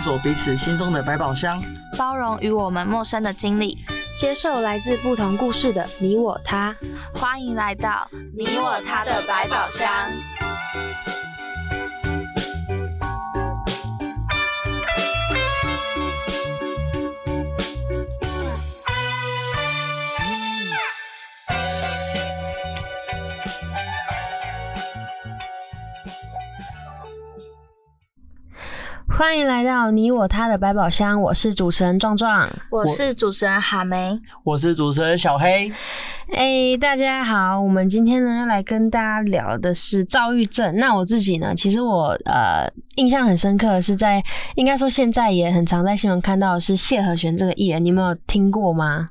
探索彼此心中的百宝箱，包容与我们陌生的经历，接受来自不同故事的你我他。欢迎来到你我他的百宝箱。欢迎来到你我他的百宝箱，我是主持人壮壮，我是主持人哈梅，我是主持人小黑。哎，大家好，我们今天呢要来跟大家聊的是躁郁症。那我自己呢，其实我呃印象很深刻，是在应该说现在也很常在新闻看到的是谢和弦这个艺人，你有没有听过吗？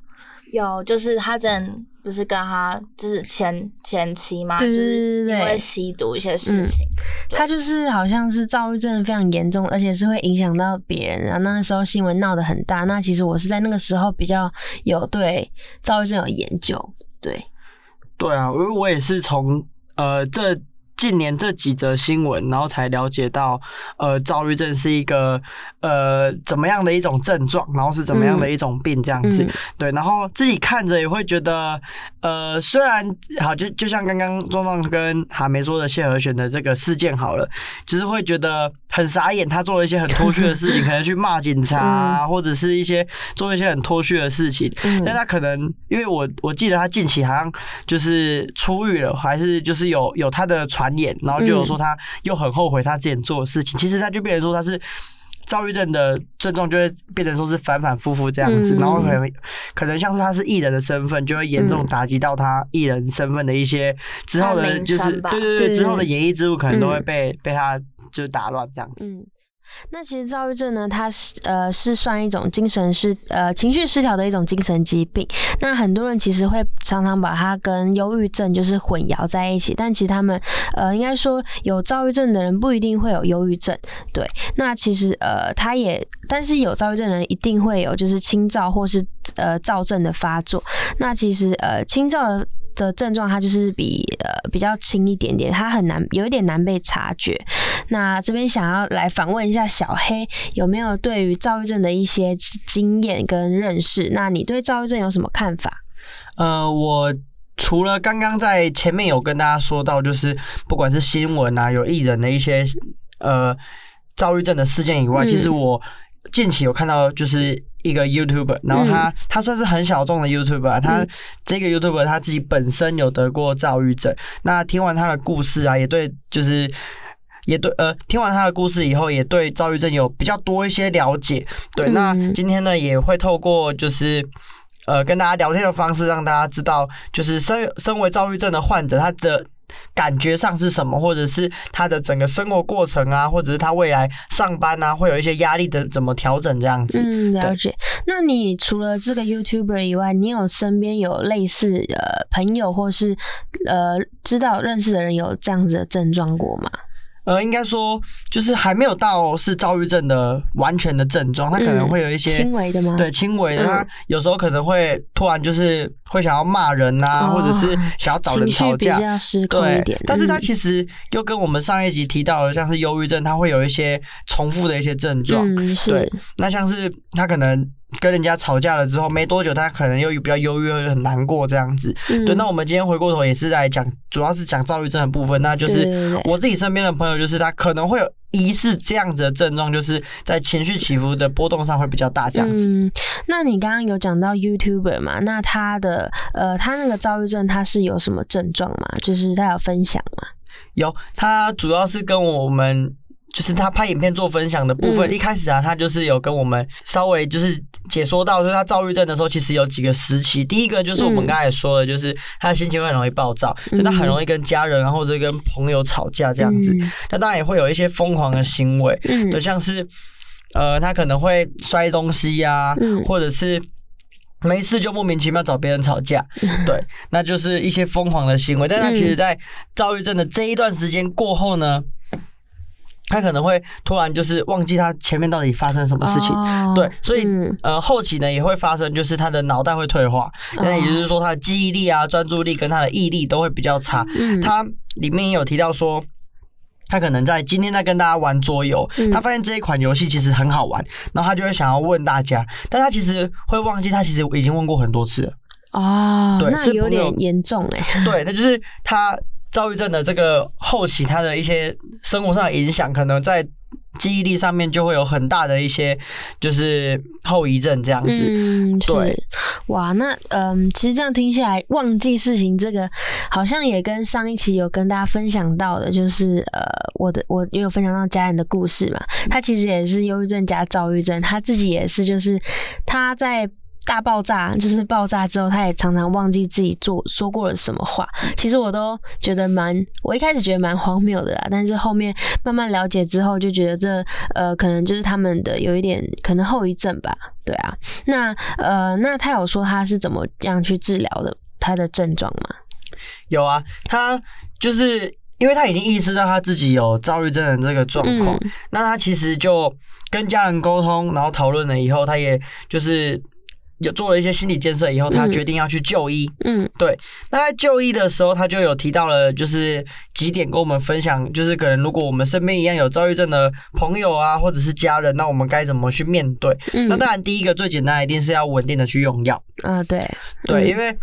有，就是他真。不是跟他就是前前妻嘛，就是因为吸毒一些事情，他就是好像是躁郁症非常严重，而且是会影响到别人。然后那时候新闻闹得很大。那其实我是在那个时候比较有对躁郁症有研究，对，对啊，因为我也是从呃这。近年这几则新闻，然后才了解到，呃，躁郁症是一个呃怎么样的一种症状，然后是怎么样的一种病这样子。对，然后自己看着也会觉得，呃，虽然好，就就像刚刚壮壮跟哈梅说的谢和弦的这个事件好了，就是会觉得很傻眼，他做了一些很脱序的事情，可能去骂警察，或者是一些做一些很脱序的事情。但他可能，因为我我记得他近期好像就是出狱了，还是就是有有他的传。演，然后就有说他又很后悔他之前做的事情，其实他就变成说他是躁郁症的症状，就会变成说是反反复复这样子，然后可能可能像是他是艺人的身份，就会严重打击到他艺人身份的一些之后的，就是对对对之后的演艺之路可能都会被被他就是打乱这样子。那其实躁郁症呢，它是呃是算一种精神失呃情绪失调的一种精神疾病。那很多人其实会常常把它跟忧郁症就是混淆在一起，但其实他们呃应该说有躁郁症的人不一定会有忧郁症。对，那其实呃他也，但是有躁郁症的人一定会有就是轻躁或是呃躁症的发作。那其实呃轻躁。症状，它就是比呃比较轻一点点，它很难有一点难被察觉。那这边想要来访问一下小黑，有没有对于躁郁症的一些经验跟认识？那你对躁郁症有什么看法？呃，我除了刚刚在前面有跟大家说到，就是不管是新闻啊，有艺人的一些呃躁郁症的事件以外，其实我。近期有看到就是一个 YouTuber，然后他他算是很小众的 YouTuber，他这个 YouTuber 他自己本身有得过躁郁症。那听完他的故事啊，也对，就是也对，呃，听完他的故事以后，也对躁郁症有比较多一些了解。对，那今天呢，也会透过就是呃跟大家聊天的方式，让大家知道，就是身身为躁郁症的患者，他的。感觉上是什么，或者是他的整个生活过程啊，或者是他未来上班啊，会有一些压力的怎么调整这样子？嗯，了解。那你除了这个 YouTuber 以外，你有身边有类似呃朋友，或是呃知道认识的人有这样子的症状过吗？呃，应该说就是还没有到是躁郁症的完全的症状，他可能会有一些轻微的吗？对，轻微的，他有时候可能会突然就是会想要骂人啊，或者是想要找人吵架，对。但是他其实又跟我们上一集提到的，像是忧郁症，他会有一些重复的一些症状，对。那像是他可能。跟人家吵架了之后没多久，他可能又比较忧郁，很难过这样子。对，那我们今天回过头也是在讲，主要是讲躁郁症的部分。那就是我自己身边的朋友，就是他可能会有疑似这样子的症状，就是在情绪起伏的波动上会比较大这样子。嗯，那你刚刚有讲到 YouTuber 嘛？那他的呃，他那个躁郁症他是有什么症状吗？就是他有分享吗？有，他主要是跟我们。就是他拍影片做分享的部分，嗯一开始啊，他就是有跟我们稍微就是解说到，就是他躁郁症的时候，其实有几个时期。第一个就是我们嗯刚才也说的，就是他的心情会很容易暴躁，就他很容易跟家人啊或者跟朋友吵架这样子。嗯那当然也会有一些疯狂的行为，嗯就像是呃，他可能会摔东西呀、嗯或者是。没事就莫名其妙找别人吵架，对，那就是一些疯狂的行为。但他其实，嗯在躁郁症的这一段时间过后呢，他可能会突然就是忘记他前面到底发生什么事情。哦对，所以、嗯呃后期呢也会发生，就是他的脑袋会退化，哦那也就是说他的记忆力啊、专注力跟他的毅力都会比较差。嗯他里面也有提到说。他可能在今天在跟大家玩桌游，嗯他发现这一款游戏其实很好玩，然后他就会想要问大家，但他其实会忘记他其实已经问过很多次了。哦，对那有点严重哎。对，他就是他躁郁症的这个后期，他的一些生活上的影响，可能在记忆力上面就会有很大的一些就是后遗症这样子。嗯，对是哇，那嗯，其实这样听下来，忘记事情这个好像也跟上一期有跟大家分享到的，就是呃，我的我也有分享到家人的故事嘛，他其实也是忧郁症加躁郁症，他自己也是，就是他在。大爆炸就是爆炸之后，他也常常忘记自己做说过了什么话。其实我都觉得蛮，我一开始觉得蛮荒谬的啦，但是后面慢慢了解之后，就觉得这呃，可能就是他们的有一点可能后遗症吧。对啊，那呃，那他有说他是怎么样去治疗的他的症状吗？有啊，他就是因为他已经意识到他自己有躁郁症的这个状况，嗯那他其实就跟家人沟通，然后讨论了以后，他也就是有做了一些心理建设以后，他嗯决定要去就医。嗯对，那在就医的时候，他就有提到了，就是几点跟我们分享，就是可能如果我们身边一样有躁郁症的朋友啊，或者是家人，那我们该怎么去面对？嗯，那当然，第一个最简单，一定是要稳定的去用药。啊、对对，嗯因为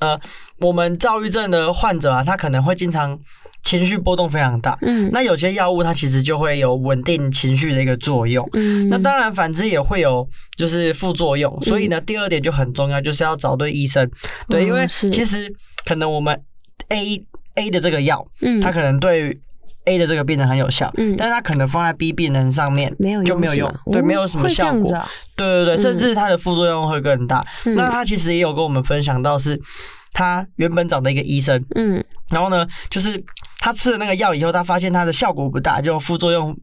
呃，我们躁郁症的患者啊，他可能会经常情绪波动非常大。嗯。那有些药物它其实就会有稳定情绪的一个作用。嗯，那当然，反之也会有就是副作用，所以呢，第二点就很重要，就是要找对医生。对，因为其实可能我们 A A 的这个药，嗯。它可能对 A 的这个病人很有效，嗯。但是它可能放在 B 病人上面没有就没有用，对，哦没有什么效果。对对对，嗯。甚至它的副作用会更大。嗯。那他其实也有跟我们分享到，是他原本找的一个医生，嗯然后呢，就是他吃了那个药以后，他发现它的效果不大，就副作用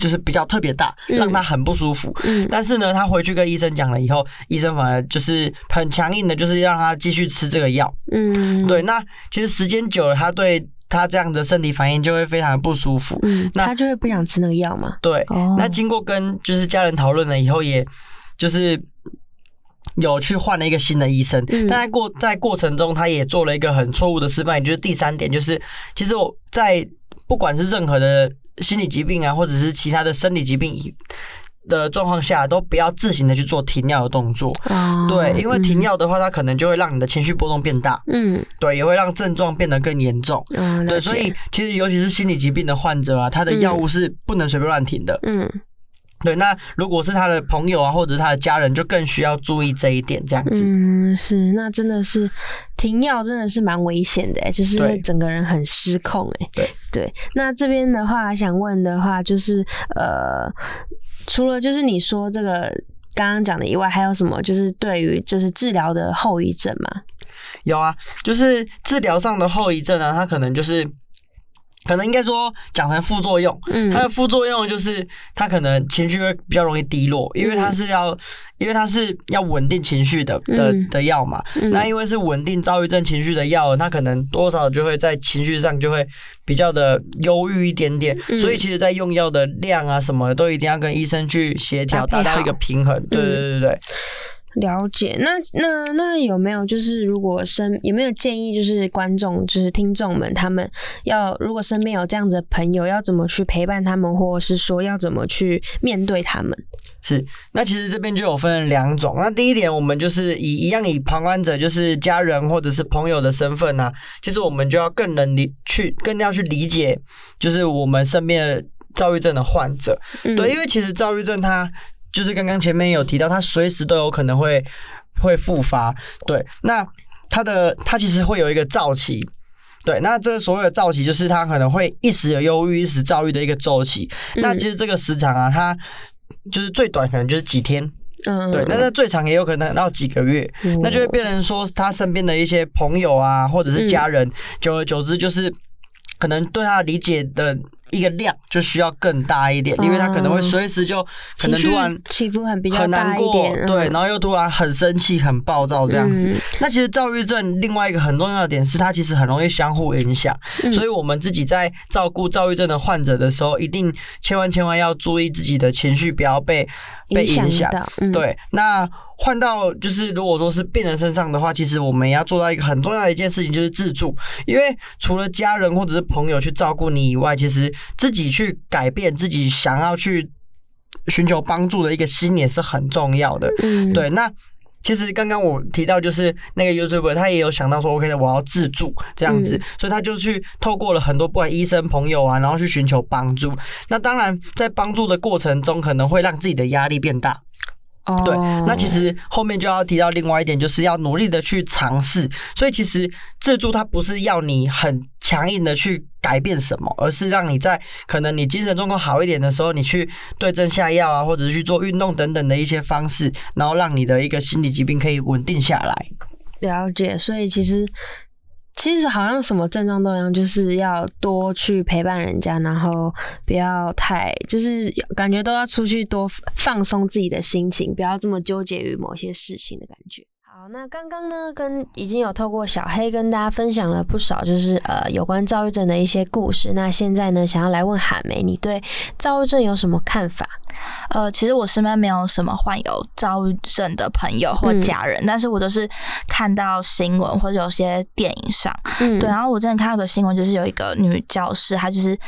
就是比较特别大，嗯让他很不舒服。嗯但是呢，他回去跟医生讲了以后，医生反而就是很强硬的，就是让他继续吃这个药。嗯，对，那其实时间久了，他对他这样的身体反应就会非常不舒服。嗯，那他就会不想吃那个药嘛。对，哦，那经过跟就是家人讨论了以后，也就是有去换了一个新的医生，嗯。但在过在过程中，他也做了一个很错误的示范，也就是第三点，就是其实我在不管是任何的心理疾病啊，或者是其他的生理疾病的状况下，都不要自行的去做停药的动作。哦，对，因为停嗯药的话，它可能就会让你的情绪波动变大，嗯。对，也会让症状变得更严重。嗯，对，所以其实尤其是心理疾病的患者啊，他的药物是不能随便乱停的。嗯对，那如果是他的朋友啊，或者是他的家人，就更需要注意这一点，这样子。嗯，是，那真的是停药真的是蛮危险的欸，就是会整个人很失控哎。对对，那这边的话想问的话就是呃，除了就是你说这个刚刚讲的以外，还有什么就是对于就是治疗的后遗症吗？有啊，就是治疗上的后遗症啊，它可能就是。可能应该说讲成副作用，嗯。它的副作用就是它可能情绪会比较容易低落，因为它是要，因为它是要稳定情绪的的嗯。的药嘛。嗯。那因为是稳定躁郁症情绪的药，它可能多少就会在情绪上就会比较的忧郁一点点，嗯。所以其实在用药的量啊什么的都一定要跟医生去协调，达到一个平衡。对嗯对对对。了解，那那那有没有就是如果身有没有建议，就是观众就是听众们他们要如果身边有这样子的朋友，要怎么去陪伴他们，或者是说要怎么去面对他们？是，那其实这边就有分两种。那第一点，我们就是以一样以旁观者，就是家人或者是朋友的身份呢、其实我们就要更能理去，更要去理解，就是我们身边的躁郁症的患者。嗯对，因为其实躁郁症它就是刚刚前面有提到，它随时都有可能会会复发。对，那它的它其实会有一个躁期。对，那这个所谓的躁期，就是他可能会一时有忧郁，一时躁郁的一个周期。那其实这个时长啊，它就是最短可能就是几天，嗯，对，那它最长也有可能到几个月，那就会变成说他身边的一些朋友啊，或者是家人，久而久之就是可能对他理解的。一个量就需要更大一点，因为他可能会随时就可能突然起伏很比较很难过，对，然后又突然很生气、很暴躁这样子。那其实躁郁症另外一个很重要的点是，它其实很容易相互影响，所以我们自己在照顾躁郁症的患者的时候，一定千万千万要注意自己的情绪不要被被影响。对，那。换到就是如果说是病人身上的话，其实我们也要做到一个很重要的一件事情，就是自助。因为除了家人或者是朋友去照顾你以外，其实自己去改变自己想要去寻求帮助的一个心也是很重要的。嗯，对。那其实刚刚我提到就是那个 YouTuber，他也有想到说，OK 的，我要自助这样子，所以他就去透过了很多不管医生朋友啊，然后去寻求帮助。那当然在帮助的过程中，可能会让自己的压力变大。对，那其实后面就要提到另外一点，就是要努力的去尝试。所以其实自助它不是要你很强硬的去改变什么，而是让你在可能你精神状况好一点的时候，你去对症下药啊，或者是去做运动等等的一些方式，然后让你的一个心理疾病可以稳定下来。了解，所以其实。其实好像什么症状都一样，就是要多去陪伴人家，然后不要太就是感觉都要出去多放松自己的心情，不要这么纠结于某些事情的感觉。好，那刚刚呢，跟已经有透过小黑跟大家分享了不少，就是呃有关躁郁症的一些故事。那现在呢，想要来问海梅，你对躁郁症有什么看法？呃，其实我身边没有什么患有躁郁症的朋友或家人，但是我都是看到新闻或者有些电影上，对。然后我之前看到个新闻，就是有一个女教师，她就是。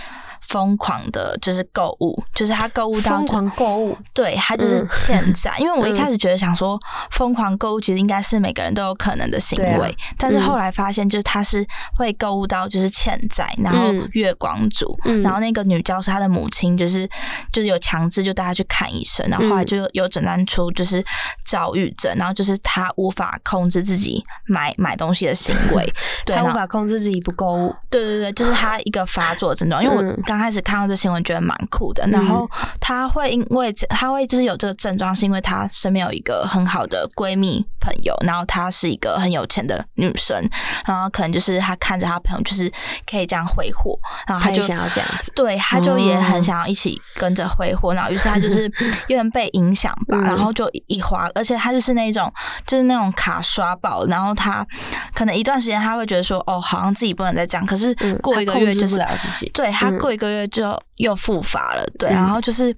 疯狂的，就是购物，就是他购物到疯狂购物，对他就是欠债。因为我一开始觉得想说，疯狂购物其实应该是每个人都有可能的行为，但是后来发现，就是他是会购物到就是欠债，然后月光族，然后那个女教师她的母亲就是就是有强制就带她去看医生，然后后来就有诊断出就是躁郁症，然后就是他无法控制自己买买东西的行为，对他无法控制自己不购物，对对对，就是他一个发作症状，因为我刚。开始看到这新闻，觉得蛮酷的。然后她会因为她会就是有这个症状，是因为她身边有一个很好的闺蜜朋友，然后她是一个很有钱的女生，然后可能就是她看着她朋友就是可以这样挥霍，然后她就想要这样子，对，她就也很想要一起跟着挥霍。然后于是她就是 有点被影响吧，然后就一花，而且她就是那种就是那种卡刷爆，然后她可能一段时间她会觉得说哦，好像自己不能再这样，可是过一个月就是对她过一个。个月就又复发了，对，然后就是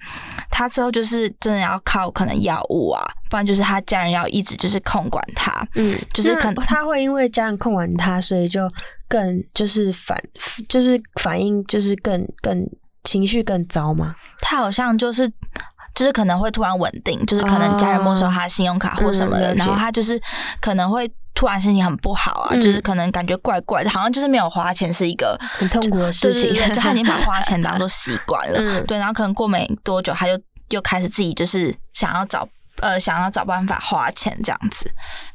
他最后就是真的要靠可能药物啊，不然就是他家人要一直就是控管他，嗯，就是可能他会因为家人控管他，所以就更就是反就是反应就是更更情绪更糟吗？他好像就是就是可能会突然稳定，就是可能家人没收他信用卡或什么的，然后他就是可能会。突然心情很不好啊，就是可能感觉怪怪的，好像就是没有花钱是一个很痛苦的事情，就他已经把花钱当做习惯了，对，然后可能过没多久，他就又开始自己就是想要找呃想要找办法花钱这样子，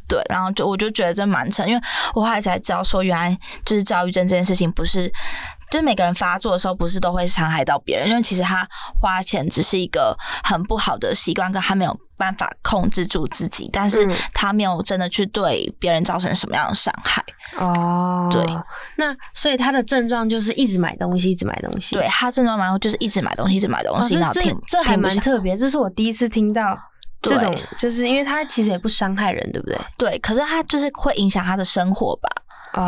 对，然后就我就觉得这蛮沉，因为我后来才知道说，原来就是躁郁症这件事情不是。就是每个人发作的时候，不是都会伤害到别人，因为其实他花钱只是一个很不好的习惯，跟他没有办法控制住自己，但是他没有真的去对别人造成什么样的伤害。哦，对，那所以他的症状就是一直买东西，一直买东西。对他症状蛮就是一直买东西，一直买东西。然后这这还蛮特别，这是我第一次听到这种，就是因为他其实也不伤害人，对不对？对，可是他就是会影响他的生活吧。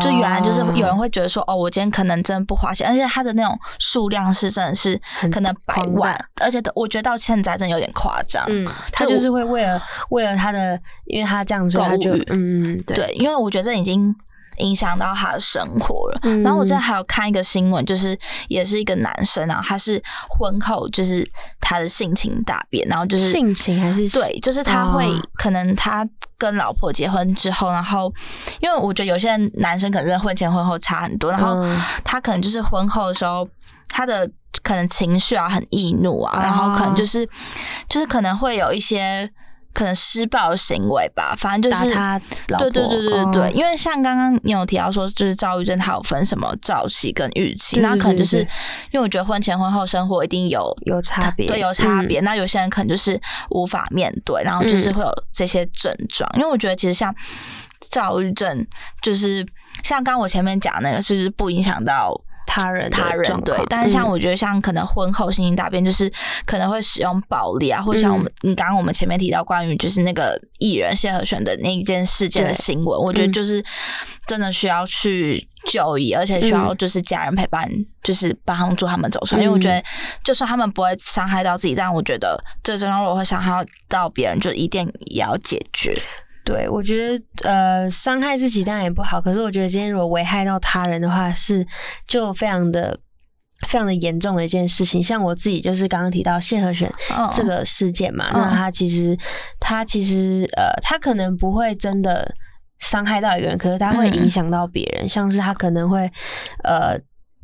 就原来就是有人会觉得说，哦，我今天可能真的不花钱，而且他的那种数量是真的是可能百万，而且我觉得到现在真的有点夸张。嗯，他就是会为了为了他的，因为他这样子，他就嗯，对，因为我觉得这已经。影响到他的生活了。然后我之前还有看一个新闻，就是也是一个男生，然后他是婚后就是他的性情大变，然后就是性情还是对，就是他会可能他跟老婆结婚之后，然后因为我觉得有些男生可能婚前婚后差很多，然后他可能就是婚后的时候，他的可能情绪啊很易怒啊，然后可能就是就是可能会有一些。可能施暴行为吧，反正就是他老对对对对对，哦因为像刚刚你有提到说，就是躁郁症它有分什么早期跟预期，那可能就是因为我觉得婚前婚后生活一定有有差别，对，有差别。嗯那有些人可能就是无法面对，然后就是会有这些症状。因为我觉得其实像躁郁症，就是像刚刚我前面讲那个，就是不影响到。他人他人对，但是像嗯我觉得像可能婚后性情大变，就是可能会使用暴力啊，或者像我们你刚刚我们前面提到关于就是那个艺人谢和弦的那一件事件的新闻，我觉得嗯。就是真的需要去就医，而且需要就是家人陪伴，就是帮助他们走出来。因为我觉得就算他们不会伤害到自己，但我觉得这症状如果会伤害到别人，就一定也要解决。对，我觉得呃，伤害自己当然也不好，可是我觉得今天如果危害到他人的话，是就非常的。非常的严重的一件事情，像我自己就是刚刚提到谢和弦嗯这个事件嘛，嗯那他其实他其实呃，他可能不会真的伤害到一个人，可是他会嗯影响到别人，像是他可能会呃。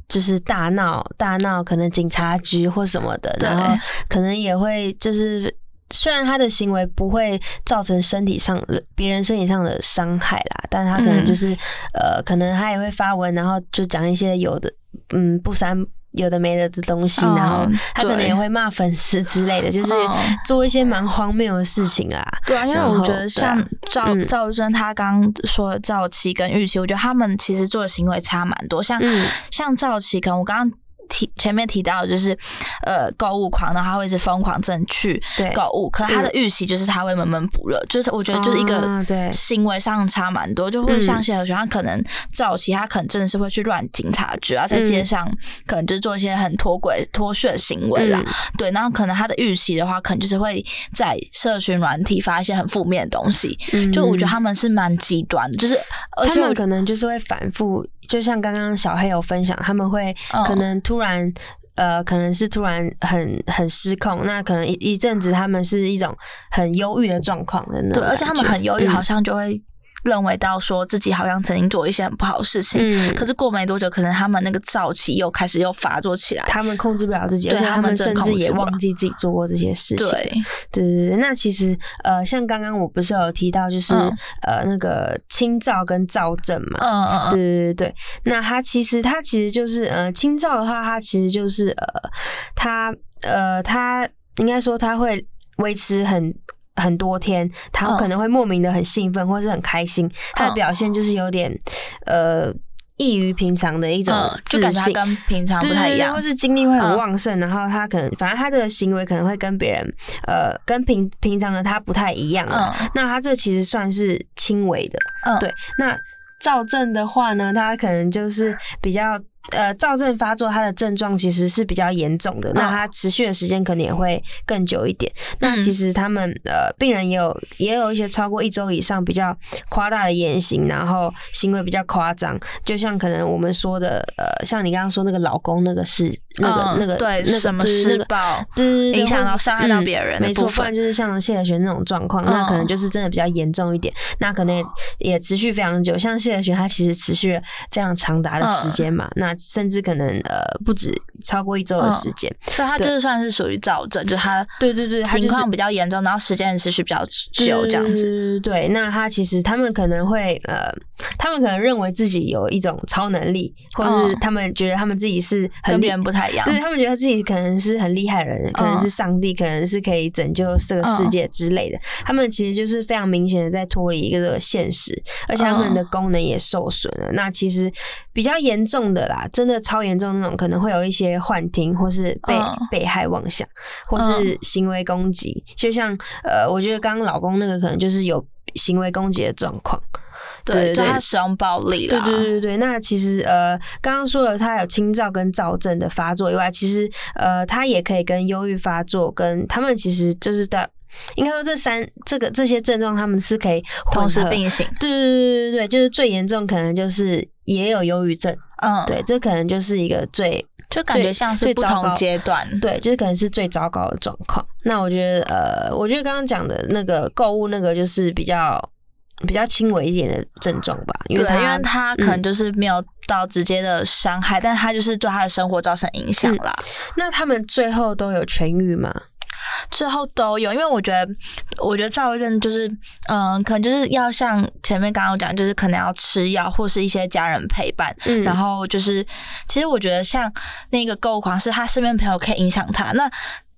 就是大闹大闹，可能警察局或什么的，对然后可能也会就是，虽然他的行为不会造成身体上别人身体上的伤害啦，但他可能嗯。就是、呃，可能他也会发文，然后就讲一些有的嗯不三有的没的的东西，嗯然后他可能也会骂粉丝之类的，就是嗯做一些蛮荒谬的事情啊。对啊，因为我觉得像赵嗯。赵真他刚刚说赵琪跟玉琪，我觉得他们其实做的行为差蛮多。像嗯。像赵琪，可能我刚刚提前面提到就是呃购物狂，然后他会一直疯狂正去购物，可他的预期就是他会闷闷不乐，就是我觉得就是一个行为上差蛮多，就会嗯像谢和弦，他可能早期他可能真的是会去乱警察局啊，在嗯街上可能就是做一些很脱轨脱序的行为啦。嗯对，然后可能他的预期的话，可能就是会在社群软体发一些很负面的东西。嗯就我觉得他们是蛮极端的，就是而且他们可能就是会反复，就像刚刚小黑有分享，他们会嗯可能突然。呃，可能是突然很很失控，那可能一一阵子他们是一种很忧郁的状况的那种对，而且他们很忧郁，嗯好像就会认为到说自己好像曾经做一些很不好的事情，嗯可是过没多久，可能他们那个躁气又开始又发作起来。他们控制不了自己，而且他们甚至也忘记自己做过这些事情。对，对对对，那其实呃，像刚刚我不是有提到，就是、嗯呃那个清躁跟躁症嘛，嗯嗯嗯，对对对对，那它其实它其实就是呃清躁的话，它其实就是呃它呃它应该说它会维持很。很多天，他嗯可能会莫名的很兴奋，或是很开心。他的嗯表现就是有点，呃，异于平常的一种嗯，就自感觉。跟平常不太一样或。是精力会很嗯旺盛，然后他可能反正他的行为可能会跟别人呃跟平平常的他不太一样啊。嗯那他这其实算是轻微的，嗯，对。那赵正的话呢，他可能就是比较。呃，躁症发作，它的症状其实是比较严重的，那它持续的时间可能也会更久一点。那嗯其实他们呃，病人也有也有一些超过一周以上比较夸大的言行，然后行为比较夸张，就像可能我们说的呃，像你刚刚说那个老公那个是那个、嗯那个对那个什么施暴对影响到伤害到嗯别人的没错，不然就是像谢和弦那种状况，那可能嗯就是真的比较严重一点，那可能也也持续非常久。像谢和弦，他其实持续了非常长达的时间嘛，那甚至可能呃不止超过一周的时间。所以他就是算是属于躁症，就是他对对对，情况比较严重，然后时间持续比较久这样子。对，那他其实他们可能会呃，他们可能认为自己有一种超能力，或者是嗯他们觉得他们自己是很跟别人不太一样。对他们觉得自己可能是很厉害的人，可能是上帝，可能是可以拯救这个世界之类的。他们其实就是非常明显的在脱离一个现实，而且他们的功能也受损了。那其实比较严重的啦，真的超严重那种，可能会有一些幻听，或是被、嗯被害妄想，或是行为攻击。就像呃，我觉得刚刚老公那个可能就是有行为攻击的状况。对，就对他使用暴力了。对对对对，那其实呃，刚刚说了，他有轻躁跟躁症的发作以外，其实呃，他也可以跟忧郁发作，跟他们其实就是的，应该说这三这个这些症状，他们是可以同时合并行。对对对对对，就是最严重可能就是也有忧郁症，嗯，对，这可能就是一个最就感觉像是不同阶段。对，就是可能是最糟糕的状况。那我觉得呃，我觉得刚刚讲的那个购物那个就是比较比较轻微一点的症状吧，因为他为他可能就是没有到直接的伤害，但他就是对他的生活造成影响啦。那他们最后都有痊愈吗？最后都有，因为我觉得，我觉得躁郁症就是，嗯，可能就是要像前面刚刚讲，就是可能要吃药或是一些家人陪伴，嗯，然后就是，其实我觉得像那个购物狂是他身边朋友可以影响他，那。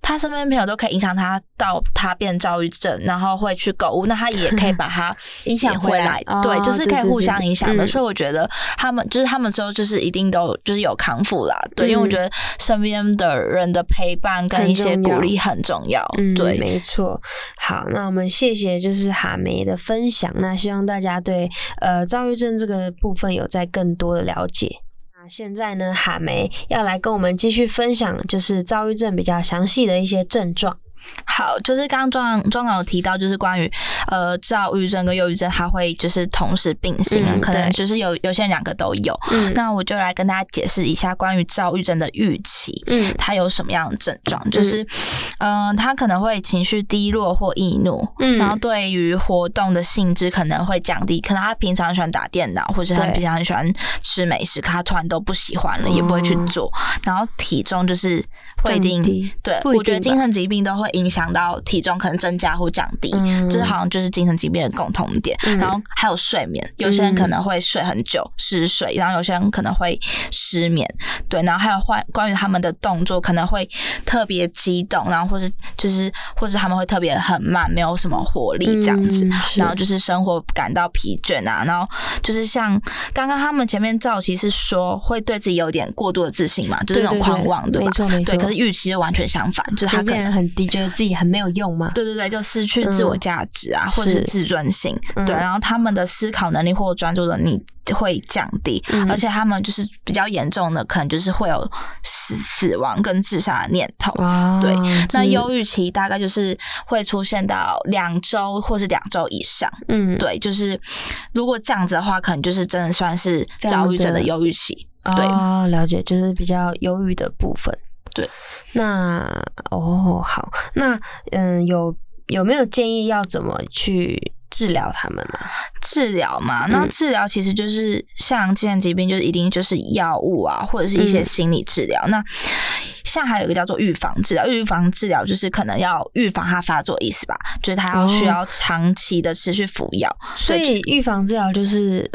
他身边朋友都可以影响他到他变躁郁症，然后会去购物，那他也可以把他影响回来，对，就是可以互相影响的。所以我觉得他们就是他们之后就是一定都就是有康复啦，对，因为我觉得身边的人的陪伴跟一些鼓励很重要，对，没错。好，那我们谢谢就是哈梅的分享，那希望大家对呃躁郁症这个部分有在更多的了解。那现在呢，哈梅要来跟我们继续分享，就是躁郁症比较详细的一些症状。好，就是刚刚庄庄长有提到，就是关于呃躁郁症跟忧郁症，它会就是同时并行，可能就是有有些人两个都有。那我就来跟大家解释一下关于躁郁症的预期，嗯，它有什么样的症状？就是嗯，他可能会情绪低落或易怒，嗯，然后对于活动的性质可能会降低，可能他平常喜欢打电脑，或者他平常很喜欢吃美食，可他突然都不喜欢了，也不会去做。然后体重就是会定，对，我觉得精神疾病都会。影响到体重可能增加或降低，这好像就是精神疾病的共同点。然后还有睡眠，有些人可能会睡很久失睡，然后有些人可能会失眠。对，然后还有关关于他们的动作可能会特别激动，然后或是就是或是他们会特别很慢，没有什么活力这样子。然后就是生活感到疲倦啊，然后就是像刚刚他们前面赵其是说会对自己有点过度的自信嘛，就是那种狂妄，对吧？对，可是预期就完全相反，就是他可能很低。觉得自己很没有用吗？对对对，就失去自我价值啊，或者是自尊心。对，然后他们的思考能力或专注能力会降低，而且他们就是比较严重的，可能就是会有死死亡跟自杀的念头。对，那忧郁期大概就是会出现到两周或是两周以上。嗯，对，就是如果这样子的话，可能就是真的算是躁郁症的忧郁期。对，了解，就是比较忧郁的部分。对，那哦好，那嗯有有没有建议要怎么去治疗他们呢？治疗嘛，那治疗其实就是像精神疾病，就是一定就是药物啊，或者是一些心理治疗。那像还有一个叫做预防治疗，预防治疗就是可能要预防它发作，意思吧？就是它要需要长期的持续服药。所以预防治疗就是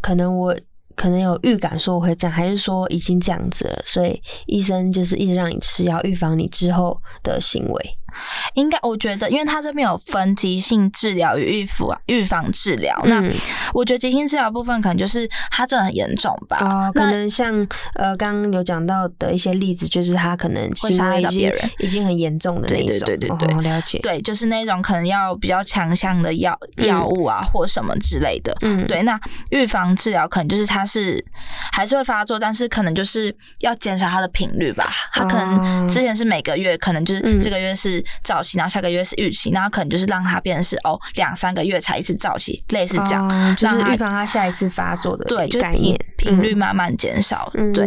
可能我。可能有预感说我会这样，还是说已经这样子了，所以医生就是一直让你吃药，预防你之后的行为。应该我觉得，因为他这边有分急性治疗与预防预防治疗。那我觉得急性治疗部分可能就是他这很严重吧。哦，可能像呃刚刚有讲到的一些例子，就是他可能会伤害到别人，已经很严重的那种。对对对对对，了解。对，就是那种可能要比较强项的药药物啊，或什么之类的。嗯，对。那预防治疗可能就是他是还是会发作，但是可能就是要减少他的频率吧。他可能之前是每个月，可能就是这个月是。早期，然后下个月是预期，然后可能就是让他变成是哦两三个月才一次早期，类似这样，就是预防他下一次发作的对概念，频率慢慢减少，对。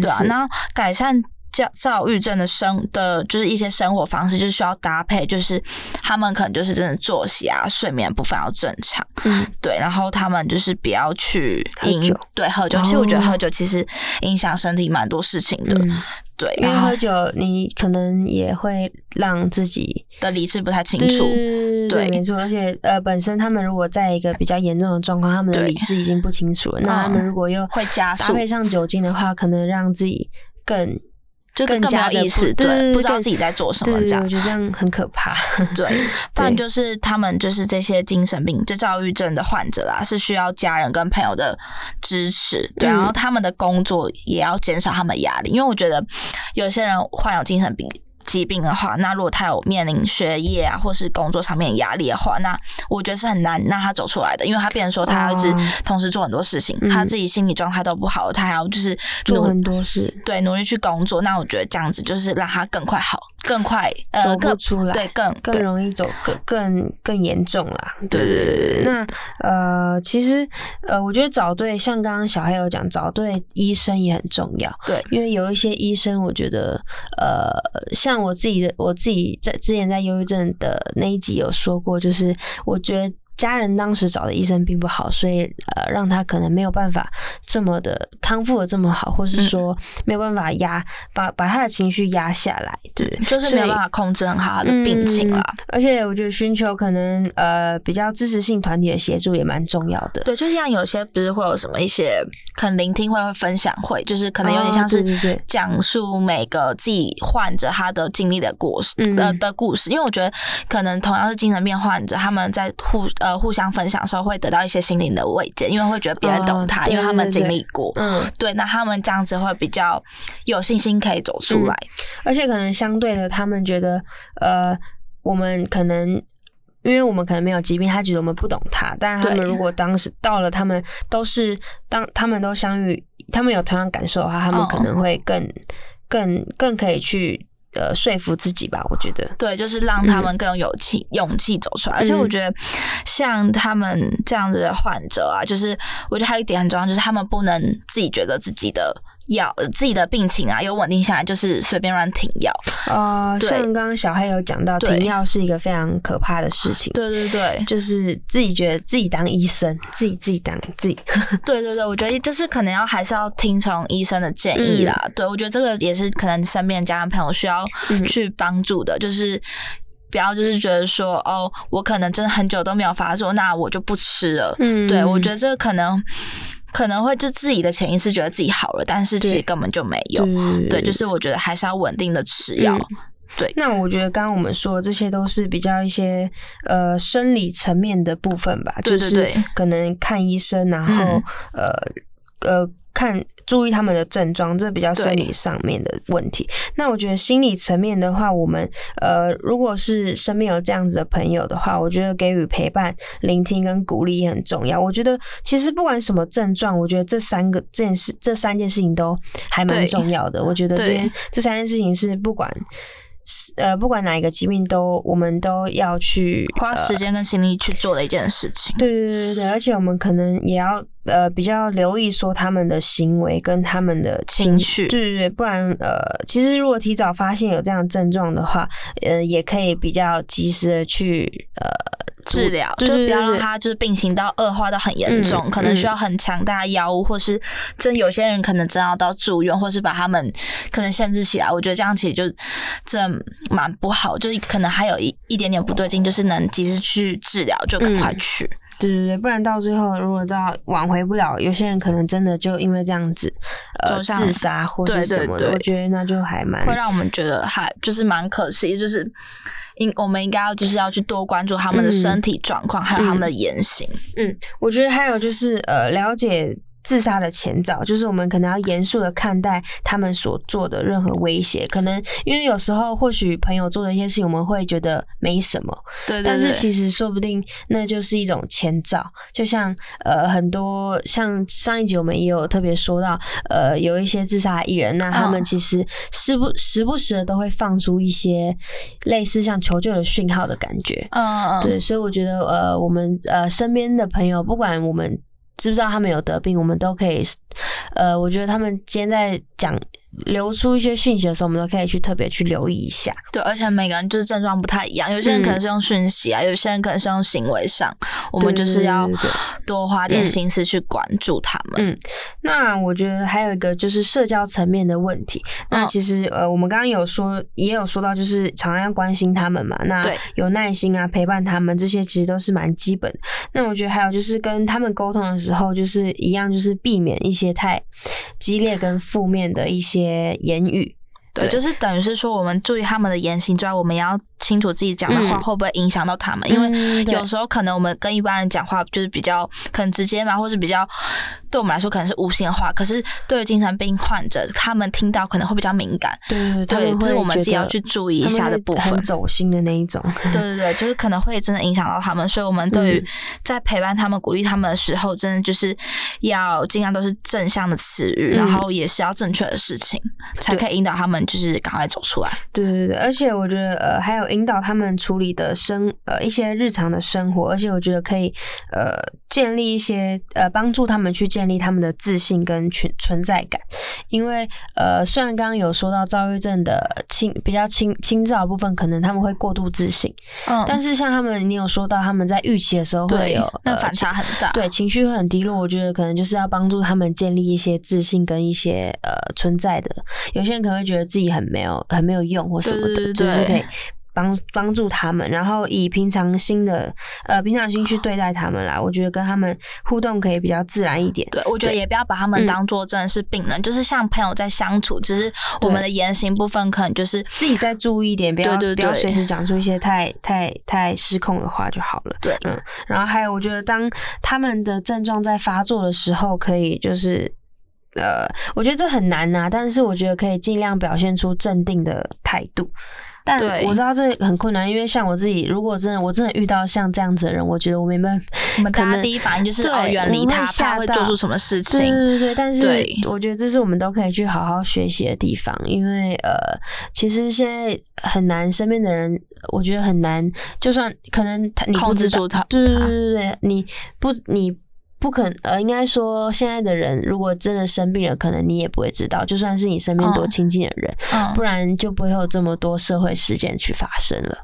对啊，然后改善躁躁郁症的生的，就是一些生活方式，就是需要搭配，就是他们可能就是真的作息啊、睡眠部分要正常，嗯，对，然后他们就是不要去饮酒，对，喝酒，其实我觉得喝酒其实影响身体蛮多事情的。对，因为喝酒，你可能也会让自己的理智不太清楚。对，没错。而且，呃，本身他们如果在一个比较严重的状况，他们的理智已经不清楚了。那他们如果又会加搭配上酒精的话，可能让自己更。就更加意识，对，不知道自己在做什么，这样我觉得这样很可怕。对，不然就是他们就是这些精神病，就躁郁症的患者啦，是需要家人跟朋友的支持，对，然后他们的工作也要减少他们压力，因为我觉得有些人患有精神病。疾病的话，那如果他有面临学业啊，或是工作上面压力的话，那我觉得是很难让他走出来的，因为他变成说他要一直同时做很多事情，他自己心理状态都不好，他还要就是做很多事，对，努力去工作。那我觉得这样子就是让他更快好。更快走不出来，对，更更容易走更更更严重啦。对对对对。那呃，其实呃，我觉得找对，像刚刚小黑有讲，找对医生也很重要。对，因为有一些医生，我觉得呃，像像我自己的，我自己在之前在忧郁症的那一集有说过，就是我觉得。家人当时找的医生并不好，所以呃，让他可能没有办法这么的康复的这么好，或是说没有办法压把把他的情绪压下来，对，就是没有办法控制很好他的病情啦。而且我觉得寻求可能呃比较支持性团体的协助也蛮重要的。对，就像有些不是会有什么一些可能聆听会、会分享会，就是可能有点像是讲述每个自己患者他的经历的故事的的故事，因为我觉得可能同样是精神病患者，他们在互。呃，互相分享的时候会得到一些心灵的慰藉，因为会觉得别人懂他，因为他们经历过。嗯，对，那他们这样子会比较有信心可以走出来，而且可能相对的，他们觉得呃，我们可能因为我们可能没有疾病，他觉得我们不懂他，但他们如果当时到了，他们都是当他们都相遇，他们有同样感受的话，他们可能会更更更可以去。呃，说服自己吧，我觉得对，就是让他们更有勇气、勇气走出来。而且我觉得，像他们这样子的患者啊，就是我觉得还有一点很重要，就是他们不能自己觉得自己的。药自己的病情啊有稳定下来，就是随便乱停药啊。像刚刚小黑有讲到，停药是一个非常可怕的事情。对对对，就是自己觉得自己当医生，自己自己当自己。对对对，我觉得就是可能要还是要听从医生的建议啦。对，我觉得这个也是可能身边家人朋友需要去帮助的，就是不要就是觉得说哦，我可能真的很久都没有发作，那我就不吃了。嗯，对我觉得这个可能。可能会就自己的潜意识觉得自己好了，但是其实根本就没有。对，就是我觉得还是要稳定的吃药。对，那我觉得刚刚我们说这些都是比较一些呃生理层面的部分吧，就是可能看医生，然后呃呃。看，注意他们的症状，这比较生理上面的问题。那我觉得心理层面的话，我们呃，如果是身边有这样子的朋友的话，我觉得给予陪伴、聆听跟鼓励也很重要。我觉得其实不管什么症状，我觉得这三个这件事、这三件事情都还蛮重要的。我觉得这这三件事情是不管。呃，不管哪一个疾病，都我们都要去花时间跟心力去做的一件事情。对对对对而且我们可能也要呃比较留意说他们的行为跟他们的情绪。对对对，不然呃，其实如果提早发现有这样症状的话，呃，也可以比较及时的去呃。治疗就不要让他就是病情到恶化到很严重，可能需要很强大的药物，或是真有些人可能真要到住院，或是把他们可能限制起来。我觉得这样其实就这蛮不好，就是可能还有一一点点不对劲，就是能及时去治疗就赶快去。对对对，不然到最后如果到挽回不了，有些人可能真的就因为这样子呃自杀或是什么的，我觉得那就还蛮会让我们觉得还就是蛮可惜，就是。应我们应该要就是要去多关注他们的身体状况，还有他们的言行。嗯，我觉得还有就是呃，了解。自杀的前兆，就是我们可能要严肃的看待他们所做的任何威胁。可能因为有时候或许朋友做的一些事情，我们会觉得没什么，对，但是其实说不定那就是一种前兆。就像呃很多像上一集我们也有特别说到，呃有一些自杀艺人，那他们其实时不时不时的都会放出一些类似像求救的讯号的感觉。嗯嗯嗯，对，所以我觉得呃我们呃身边的朋友，不管我们。知不知道他们有得病？我们都可以，呃，我觉得他们今天在讲。流出一些讯息的时候，我们都可以去特别去留意一下。对，而且每个人就是症状不太一样，有些人可能是用讯息啊，有些人可能是用行为上，我们就是要多花点心思去关注他们。嗯，那我觉得还有一个就是社交层面的问题。那其实呃，我们刚刚有说，也有说到，就是常常要关心他们嘛。那有耐心啊，陪伴他们，这些其实都是蛮基本。那我觉得还有就是跟他们沟通的时候，就是一样，就是避免一些太激烈跟负面的一些。些言语，对，就是等于是说，我们注意他们的言行之外，我们也要清楚自己讲的话会不会影响到他们，因为有时候可能我们跟一般人讲话就是比较可能直接嘛，或是比较。对我们来说可能是无心的话，可是对于精神病患者，他们听到可能会比较敏感。对对对，这是我们自己要去注意一下的部分。走心的那一种。对对对，就是可能会真的影响到他们，所以我们对于在陪伴他们、鼓励他们的时候，真的就是要尽量都是正向的词语，然后也是要正确的事情，才可以引导他们，就是赶快走出来。对对对，而且我觉得呃，还有引导他们处理的生呃一些日常的生活，而且我觉得可以呃建立一些呃帮助他们去建立他们的自信跟存存在感，因为呃虽然刚刚有说到躁郁症的轻比较轻轻躁部分，可能他们会过度自信，嗯，但是像他们你有说到他们在预期的时候会有那反差很大，对情绪会很低落，我觉得可能就是要帮助他们建立一些自信跟一些呃存在的，有些人可能会觉得自己很没有很没有用或什么的，就是可以。帮帮助他们，然后以平常心的呃平常心去对待他们啦。我觉得跟他们互动可以比较自然一点。对，我觉得也不要把他们当做真的是病人，就是像朋友在相处，只是我们的言行部分可能就是自己再注意一点，不要不要随时讲出一些太太太失控的话就好了。对，嗯。然后还有，我觉得当他们的症状在发作的时候，可以就是呃，我觉得这很难呐，但是我觉得可以尽量表现出镇定的态度。但我知道这很困难，因为像我自己，如果真的我真的遇到像这样子的人，我觉得我没办法。我们大家第一反应就是哦，远离他，怕会做出什么事情。对对对，但是我觉得这是我们都可以去好好学习的地方，因为呃，其实现在很难，身边的人我觉得很难，就算可能他你控制住他，对对对对对，你不你。不可呃，应该说现在的人，如果真的生病了，可能你也不会知道。就算是你身边多亲近的人，不然就不会有这么多社会事件去发生了。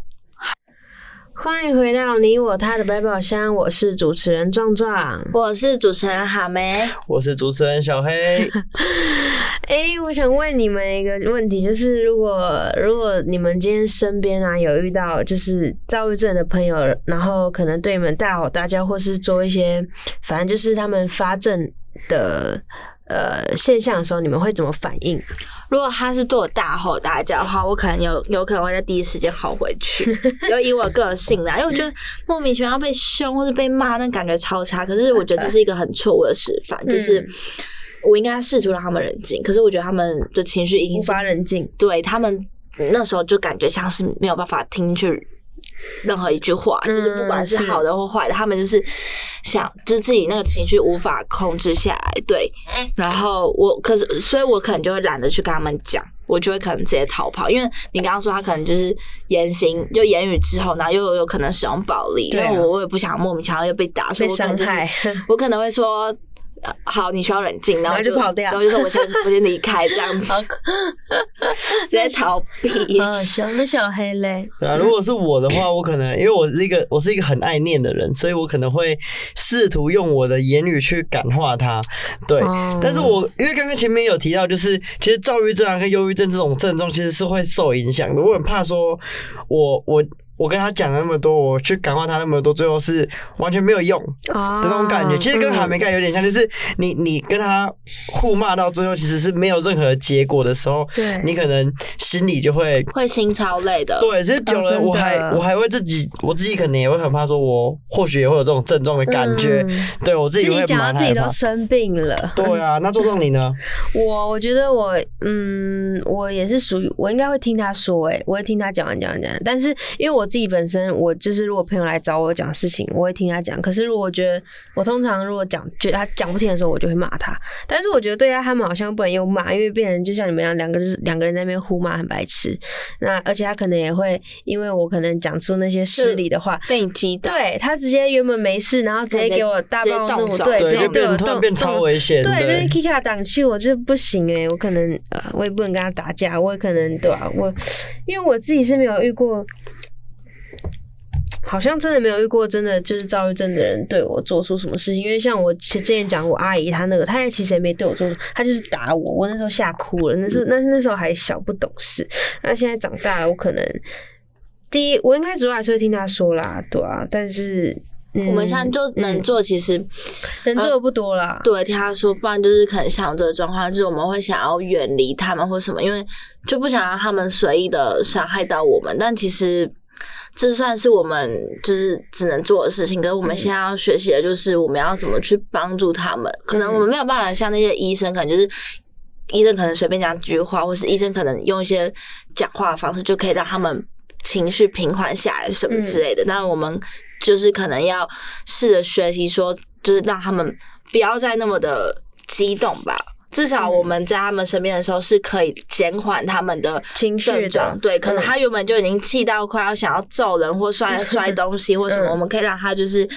欢迎回到你我他的百宝箱，我是主持人壮壮，我是主持人哈梅，我是主持人小黑。哎，我想问你们一个问题，就是如果如果你们今天身边啊有遇到就是躁郁症的朋友，然后可能对你们大吼大叫，或是做一些反正就是他们发症的。呃，现象的时候，你们会怎么反应？如果他是对我大吼大叫的话，我可能有有可能会在第一时间吼回去。就以我个性啦，因为我觉得莫名其妙被凶或者被骂，那感觉超差。可是我觉得这是一个很错误的示范，就是我应该试图让他们冷静。可是我觉得他们的情绪已经无法冷静，对他们那时候就感觉像是没有办法听进去。任何一句话，就是不管是好的或坏的，他们就是想，就是自己那个情绪无法控制下来，对。然后我，可是，所以我可能就会懒得去跟他们讲，我就会可能直接逃跑。因为你刚刚说他可能就是言行，就言语之后，然后又有可能使用暴力，因为我我也不想莫名其妙又被打，被伤害，我可能会说。好，你需要冷静，然后就跑掉，然后就说我先我先离开这样子，直接逃避。嗯，小那小黑嘞？对啊，如果是我的话，我可能因为我是一个我是一个很爱念的人，所以我可能会试图用我的言语去感化他。对，但是我因为刚刚前面有提到，就是其实躁郁症啊跟忧郁症这种症状其实是会受影响的。我很怕说，我我。我跟他讲了那么多，我去感化他那么多，最后是完全没有用的那种感觉。其实跟海梅盖有点像，就是你你跟他互骂到最后，其实是没有任何结果的时候，对，你可能心里就会会心超累的。对，其实久了，我还我还会自己，我自己可能也会很怕，说我或许也会有这种症状的感觉。对我自己会讲到自己都生病了。对啊，那周壮你呢？我我觉得我嗯，我也是属于我应该会听他说，哎，我会听他讲完讲完讲，但是因为我。自己本身，我就是如果朋友来找我讲事情，我会听他讲。可是如果觉得我通常如果讲觉得他讲不听的时候，我就会骂他。但是我觉得对啊，他们好像不能用骂，因为变成就像你们一样，两个人两个人在那边互骂，很白痴。那而且他可能也会因为我可能讲出那些失礼的话，被你激到。对他直接原本没事，然后直接给我大暴怒，对，直接对我动变超危险。对，因为 Kika 挡去我就不行哎，我可能呃，我也不能跟他打架，我也可能对吧？我因为我自己是没有遇过。好像真的没有遇过真的就是躁郁症的人对我做出什么事情，因为像我之前讲我阿姨她那个，她也其实也没对我做，她就是打我，我那时候吓哭了。那是那是那时候还小不懂事，那现在长大了，我可能第一我应该主要还是会听她说啦，对啊，但是我们现在就能做，其实能做的不多啦。对，听她说，不然就是可能像这个状况，就是我们会想要远离他们或什么，因为就不想让他们随意的伤害到我们，但其实。这算是我们就是只能做的事情，可是我们现在要学习的就是我们要怎么去帮助他们。可能我们没有办法像那些医生，可能就是医生可能随便讲几句话，或是医生可能用一些讲话的方式就可以让他们情绪平缓下来什么之类的。但我们就是可能要试着学习，说就是让他们不要再那么的激动吧。至少我们在他们身边的时候是可以减缓他们的情绪的。对，可能他原本就已经气到快要想要揍人或摔摔东西 或什么，我们可以让他就是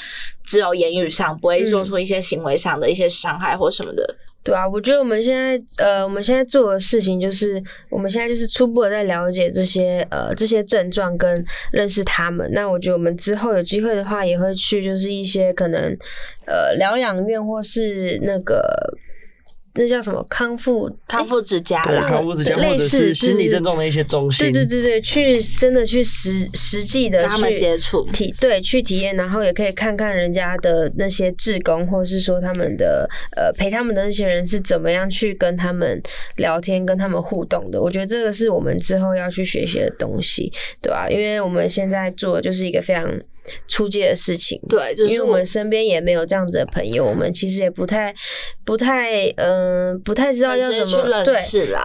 只有言语上，不会做出一些行为上的一些伤害或什么的。对啊，我觉得我们现在呃，我们现在做的事情就是，我们现在就是初步的在了解这些呃这些症状跟认识他们。那我觉得我们之后有机会的话，也会去就是一些可能呃疗养院或是那个。那叫什么康复康复之家啦，康复之家或者是心理症状的一些中心。对对对对，去真的去实实际的去接触体对去体验，然后也可以看看人家的那些志工，或是说他们的呃陪他们的那些人是怎么样去跟他们聊天、跟他们互动的。我觉得这个是我们之后要去学习的东西，对吧？因为我们现在做的就是一个非常。出街的事情，对，就是因为我们身边也没有这样子的朋友，我们其实也不太、不太，嗯，不太知道要怎么对，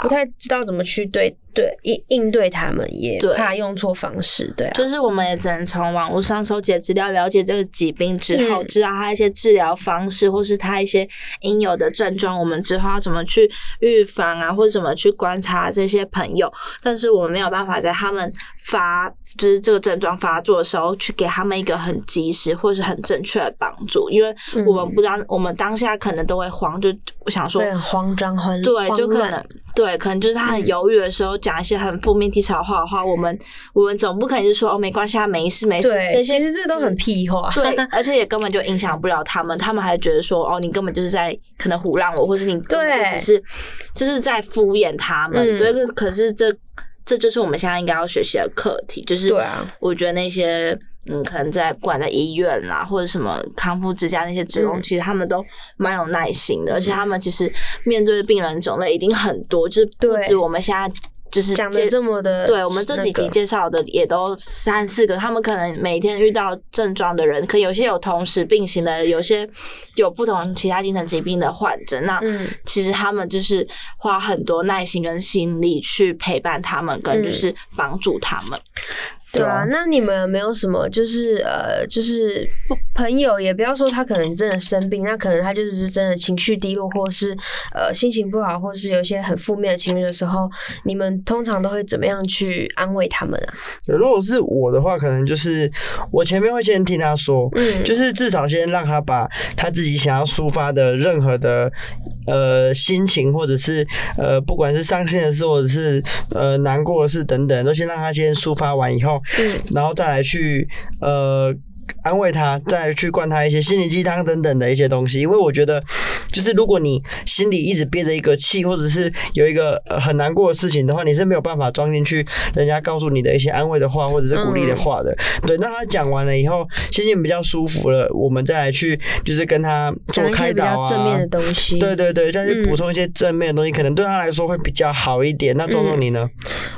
不太知道怎么去对。对应应对他们也怕用错方式，对，就是我们也只能从网络上收集资料，了解这个疾病之后，知道他一些治疗方式，或是他一些应有的症状，我们之后要怎么去预防啊，或者怎么去观察这些朋友。但是我们没有办法在他们发就是这个症状发作的时候，去给他们一个很及时或是很正确的帮助，因为我们不知道，我们当下可能都会慌，就想说很慌张慌对，就可能对，可能就是他很犹豫的时候。讲一些很负面、低潮话的话，我们我们总不可能是说哦，没关系，啊，没事没事。这些其实这都很屁话。对，而且也根本就影响不了他们，他们还觉得说哦，你根本就是在可能胡乱我，或是你对只是就是在敷衍他们。对，可是这这就是我们现在应该要学习的课题，就是我觉得那些嗯，可能在不管在医院啦，或者什么康复之家那些职工，其实他们都蛮有耐心的，而且他们其实面对的病人种类一定很多，就是不止我们现在。就是讲的这么的，对我们这几集介绍的也都三四个，他们可能每天遇到症状的人，可有些有同时并行的，有些有不同其他精神疾病的患者。那其实他们就是花很多耐心跟心力去陪伴他们，跟就是帮助他们。对啊，那你们有没有什么就是呃，就是朋友，也不要说他可能真的生病，那可能他就是真的情绪低落，或是呃心情不好，或是有一些很负面的情绪的时候，你们通常都会怎么样去安慰他们啊？如果是我的话，可能就是我前面会先听他说，嗯，就是至少先让他把他自己想要抒发的任何的呃心情，或者是呃不管是伤心的事，或者是呃难过的事等等，都先让他先抒发完以后。嗯，然后再来去呃。安慰他，再去灌他一些心灵鸡汤等等的一些东西，因为我觉得，就是如果你心里一直憋着一个气，或者是有一个很难过的事情的话，你是没有办法装进去人家告诉你的一些安慰的话，或者是鼓励的话的。对，那他讲完了以后，心情比较舒服了，我们再来去就是跟他做开导啊，正面的东西。对对对，再去补充一些正面的东西，可能对他来说会比较好一点。那周周你呢？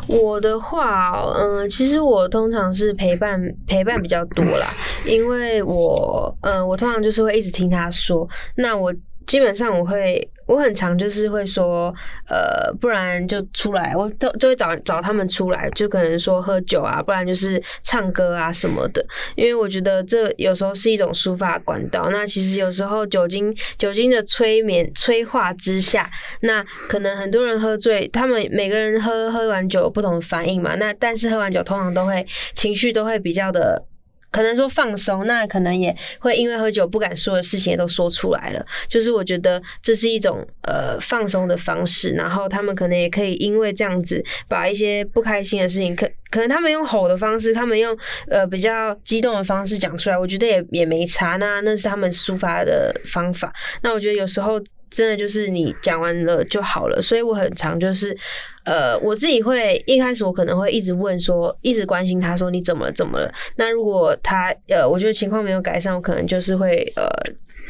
我的话，嗯，其实我通常是陪伴陪伴比较多啦。因因为我，嗯，我通常就是会一直听他说，那我基本上我会，我很常就是会说，呃，不然就出来，我就就会找找他们出来，就可能说喝酒啊，不然就是唱歌啊什么的，因为我觉得这有时候是一种抒发管道。那其实有时候酒精酒精的催眠催化之下，那可能很多人喝醉，他们每个人喝喝完酒有不同的反应嘛，那但是喝完酒通常都会情绪都会比较的。可能说放松，那可能也会因为喝酒不敢说的事情也都说出来了。就是我觉得这是一种呃放松的方式，然后他们可能也可以因为这样子把一些不开心的事情，可可能他们用吼的方式，他们用呃比较激动的方式讲出来，我觉得也也没差。那那是他们抒发的方法。那我觉得有时候真的就是你讲完了就好了。所以我很常就是。呃，我自己会一开始我可能会一直问说，一直关心他说你怎么了怎么了？那如果他呃，我觉得情况没有改善，我可能就是会呃，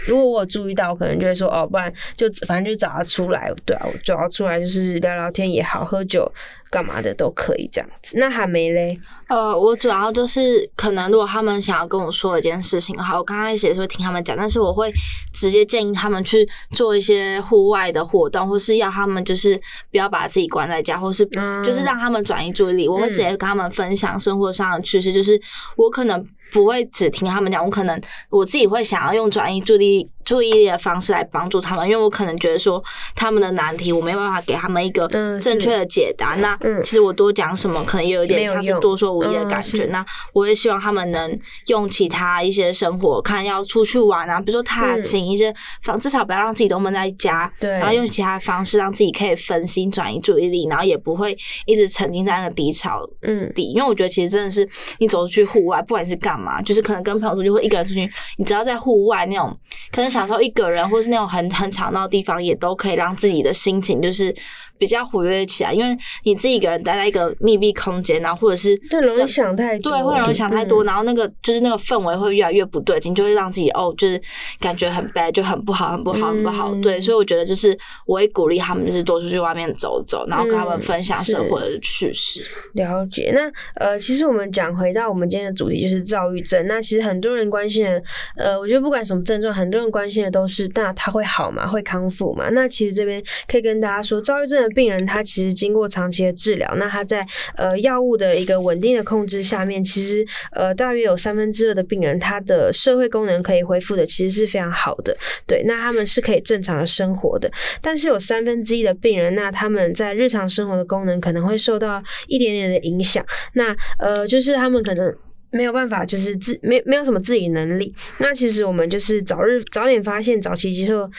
如果我有注意到，我可能就会说哦，不然就反正就找他出来，对啊，找他出来就是聊聊天也好，喝酒。干嘛的都可以这样子，那还没嘞。呃，我主要就是可能如果他们想要跟我说一件事情的话，我刚开始也是会听他们讲，但是我会直接建议他们去做一些户外的活动，或是要他们就是不要把自己关在家，或是就是让他们转移注意力。我会直接跟他们分享生活上的趣事，就是我可能不会只听他们讲，我可能我自己会想要用转移注意力。注意力的方式来帮助他们，因为我可能觉得说他们的难题我没办法给他们一个正确的解答，那其实我多讲什么可能也有点像是多说无益的感觉。那我也希望他们能用其他一些生活，看要出去玩啊，比如说踏青一些方，至少不要让自己都闷在家，对，然后用其他方式让自己可以分心转移注意力，然后也不会一直沉浸在那个低潮嗯。底。因为我觉得其实真的是你走出去户外，不管是干嘛，嘛就是可能跟朋友出去或一个人出去，你只要在户外那种可能。小时候一个人，或是那种很很吵闹的地方，也都可以让自己的心情就是比较活跃起来。因为你自己一个人待在一个密闭空间，然后或者是对容易想太多，对会容易想太多，然后那个就是那个氛围会越来越不对劲，就会让自己哦，就是感觉很 bad，就很不好，很不好，很不好。对，所以我觉得就是我会鼓励他们，就是多出去外面走走，然后跟他们分享生活的趣事。了解。那呃，其实我们讲回到我们今天的主题，就是躁郁症。那其实很多人关心的，呃，我觉得不管什么症状，很多人关关心的都是，那他会好吗？会康复吗？那其实这边可以跟大家说，躁郁症的病人，他其实经过长期的治疗，那他在呃药物的一个稳定的控制下面，其实呃大约有三分之二的病人，他的社会功能可以恢复的，其实是非常好的。对，那他们是可以正常的生活的。但是有三分之一的病人，那他们在日常生活的功能可能会受到一点点的影响。那呃，就是他们可能。没有办法，就是自没没有什么自理能力。那其实我们就是早日早点发现，早期接受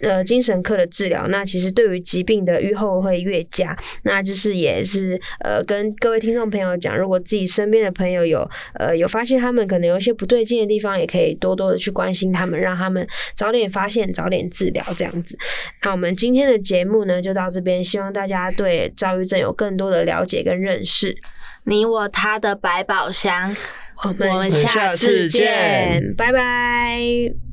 呃精神科的治疗。那其实对于疾病的愈后会越佳。那就是也是呃跟各位听众朋友讲，如果自己身边的朋友有呃有发现他们可能有一些不对劲的地方，也可以多多的去关心他们，让他们早点发现，早点治疗这样子。那我们今天的节目呢就到这边，希望大家对躁郁症有更多的了解跟认识。你我他的百宝箱，我们下次见，拜拜。